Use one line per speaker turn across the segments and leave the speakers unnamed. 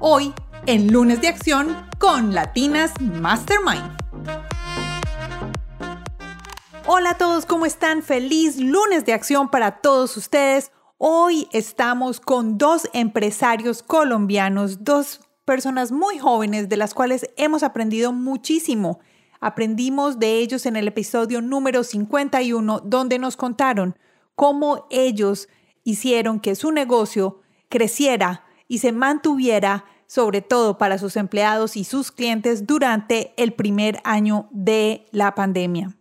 hoy en Lunes de Acción con Latinas Mastermind. Hola a todos, ¿cómo están? Feliz lunes de acción para todos ustedes. Hoy estamos con dos empresarios colombianos, dos personas muy jóvenes de las cuales hemos aprendido muchísimo. Aprendimos de ellos en el episodio número 51, donde nos contaron cómo ellos hicieron que su negocio creciera y se mantuviera, sobre todo para sus empleados y sus clientes, durante el primer año de la pandemia.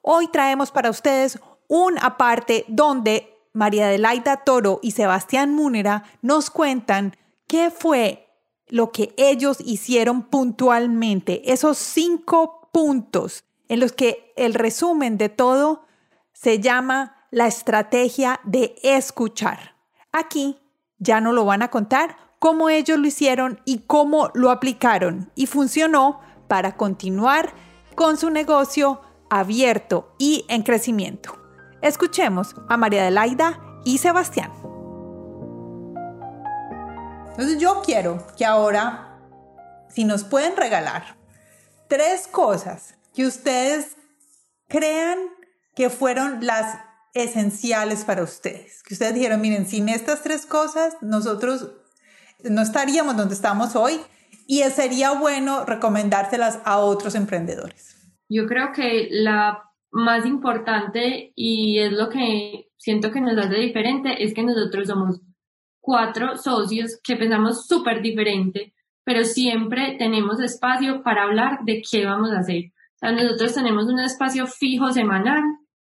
Hoy traemos para ustedes un aparte donde María Adelaida Toro y Sebastián Múnera nos cuentan qué fue lo que ellos hicieron puntualmente, esos cinco puntos en los que el resumen de todo se llama la estrategia de escuchar. Aquí ya no lo van a contar cómo ellos lo hicieron y cómo lo aplicaron y funcionó para continuar con su negocio abierto y en crecimiento. Escuchemos a María Adelaida y Sebastián. Entonces yo quiero que ahora, si nos pueden regalar tres cosas que ustedes crean que fueron las esenciales para ustedes. Que ustedes dijeron, miren, sin estas tres cosas, nosotros no estaríamos donde estamos hoy y sería bueno recomendárselas a otros emprendedores.
Yo creo que la más importante y es lo que siento que nos hace diferente es que nosotros somos cuatro socios que pensamos súper diferente, pero siempre tenemos espacio para hablar de qué vamos a hacer. O nosotros tenemos un espacio fijo semanal,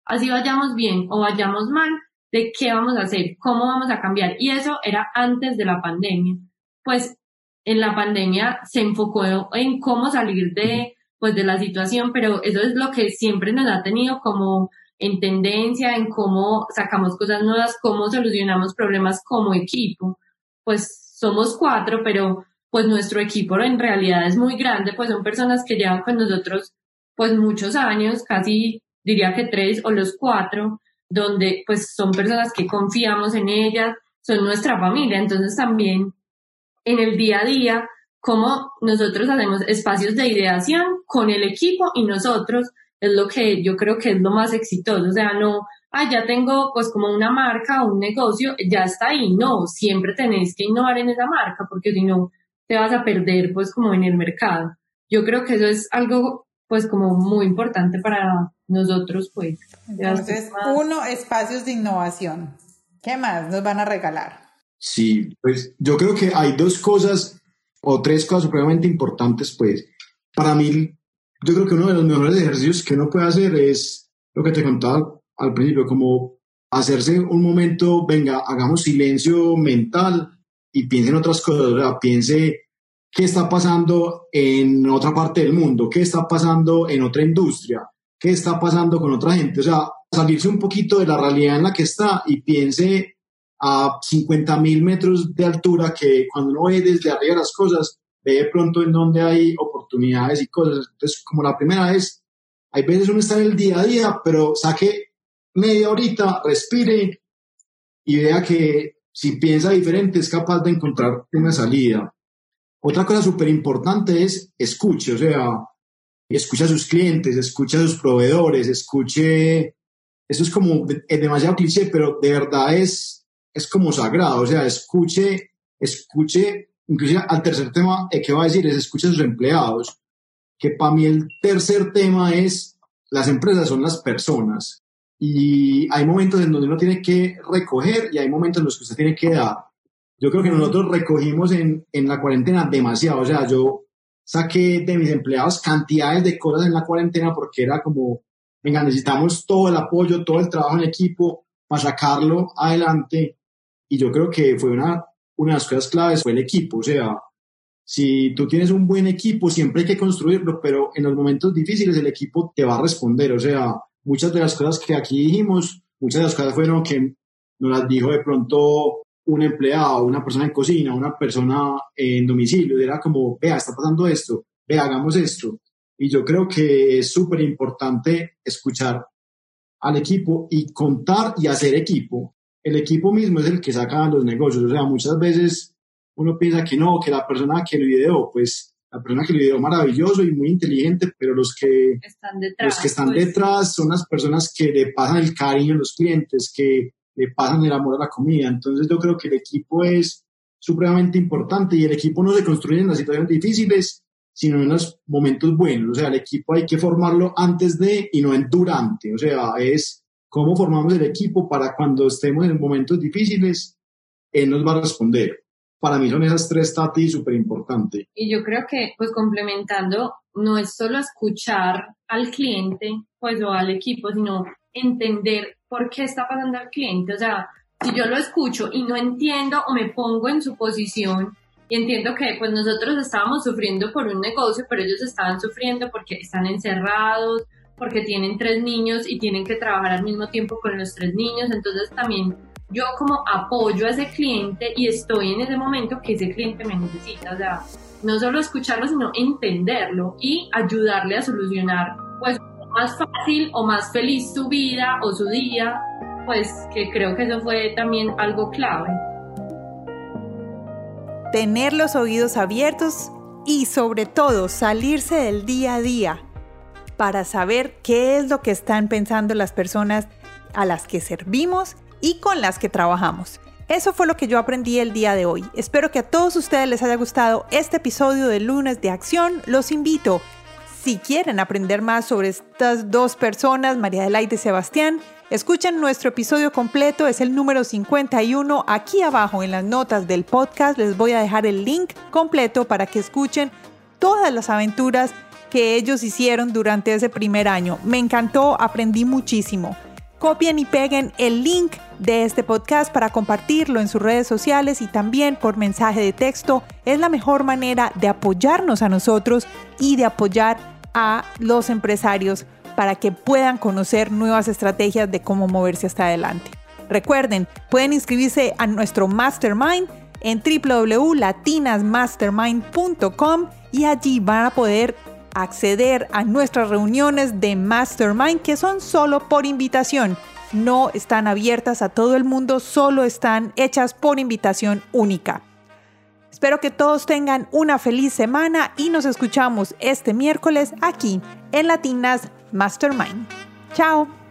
así vayamos bien o vayamos mal, de qué vamos a hacer, cómo vamos a cambiar. Y eso era antes de la pandemia. Pues en la pandemia se enfocó en cómo salir de, pues, de la situación, pero eso es lo que siempre nos ha tenido como en tendencia, en cómo sacamos cosas nuevas, cómo solucionamos problemas como equipo. Pues somos cuatro, pero pues nuestro equipo en realidad es muy grande, pues son personas que llevan con nosotros pues muchos años, casi diría que tres o los cuatro, donde pues son personas que confiamos en ellas, son nuestra familia, entonces también en el día a día, como nosotros hacemos espacios de ideación con el equipo y nosotros, es lo que yo creo que es lo más exitoso, o sea, no, ah, ya tengo pues como una marca o un negocio, ya está ahí, no, siempre tenéis que innovar en esa marca, porque si no, te vas a perder pues como en el mercado. Yo creo que eso es algo pues como muy importante para nosotros pues.
Entonces, uno, espacios de innovación. ¿Qué más nos van a regalar?
Sí, pues yo creo que hay dos cosas o tres cosas supremamente importantes pues. Para mí, yo creo que uno de los mejores ejercicios que uno puede hacer es lo que te contaba al principio, como hacerse un momento, venga, hagamos silencio mental y piense en otras cosas, o sea, piense qué está pasando en otra parte del mundo, qué está pasando en otra industria, qué está pasando con otra gente, o sea, salirse un poquito de la realidad en la que está y piense a 50 mil metros de altura que cuando uno ve desde arriba las cosas, ve de pronto en donde hay oportunidades y cosas. Entonces, como la primera vez, hay veces uno está en el día a día, pero saque media horita, respire y vea que si piensa diferente es capaz de encontrar una salida. Otra cosa súper importante es escuche, o sea, escucha a sus clientes, escucha a sus proveedores, escuche, eso es como es demasiado cliché, pero de verdad es, es como sagrado, o sea, escuche, escuche, inclusive al tercer tema que va a decir es escuche a sus empleados, que para mí el tercer tema es las empresas son las personas y hay momentos en donde uno tiene que recoger y hay momentos en los que usted tiene que dar. Yo creo que nosotros recogimos en, en la cuarentena demasiado, o sea, yo saqué de mis empleados cantidades de cosas en la cuarentena porque era como, venga, necesitamos todo el apoyo, todo el trabajo en equipo para sacarlo adelante. Y yo creo que fue una, una de las cosas claves, fue el equipo, o sea, si tú tienes un buen equipo, siempre hay que construirlo, pero en los momentos difíciles el equipo te va a responder. O sea, muchas de las cosas que aquí dijimos, muchas de las cosas fueron que nos las dijo de pronto un empleado, una persona en cocina, una persona en domicilio. Era como, vea, está pasando esto, vea, hagamos esto. Y yo creo que es súper importante escuchar al equipo y contar y hacer equipo. El equipo mismo es el que saca los negocios. O sea, muchas veces uno piensa que no, que la persona que lo ideó, pues la persona que lo ideó maravilloso y muy inteligente, pero los que
están detrás,
los que están
pues.
detrás son las personas que le pasan el cariño a los clientes, que le pasan el amor a la comida. Entonces yo creo que el equipo es supremamente importante y el equipo no se construye en las situaciones difíciles, sino en los momentos buenos. O sea, el equipo hay que formarlo antes de y no en durante. O sea, es cómo formamos el equipo para cuando estemos en momentos difíciles, él nos va a responder. Para mí son esas tres tatis súper importantes.
Y yo creo que, pues complementando, no es solo escuchar al cliente, pues o al equipo, sino entender por qué está pasando al cliente. O sea, si yo lo escucho y no entiendo o me pongo en su posición y entiendo que pues nosotros estábamos sufriendo por un negocio, pero ellos estaban sufriendo porque están encerrados, porque tienen tres niños y tienen que trabajar al mismo tiempo con los tres niños. Entonces también yo como apoyo a ese cliente y estoy en ese momento que ese cliente me necesita. O sea, no solo escucharlo, sino entenderlo y ayudarle a solucionar pues más fácil o más feliz su vida o su día, pues que creo que eso fue también algo clave.
Tener los oídos abiertos y sobre todo salirse del día a día para saber qué es lo que están pensando las personas a las que servimos y con las que trabajamos. Eso fue lo que yo aprendí el día de hoy. Espero que a todos ustedes les haya gustado este episodio de Lunes de Acción. Los invito si quieren aprender más sobre estas dos personas, María Adelaide y Sebastián, escuchen nuestro episodio completo, es el número 51. Aquí abajo en las notas del podcast les voy a dejar el link completo para que escuchen todas las aventuras que ellos hicieron durante ese primer año. Me encantó, aprendí muchísimo. Copien y peguen el link de este podcast para compartirlo en sus redes sociales y también por mensaje de texto. Es la mejor manera de apoyarnos a nosotros y de apoyar a los empresarios para que puedan conocer nuevas estrategias de cómo moverse hasta adelante. Recuerden, pueden inscribirse a nuestro mastermind en www.latinasmastermind.com y allí van a poder acceder a nuestras reuniones de mastermind que son solo por invitación. No están abiertas a todo el mundo, solo están hechas por invitación única. Espero que todos tengan una feliz semana y nos escuchamos este miércoles aquí en Latinas Mastermind. Chao.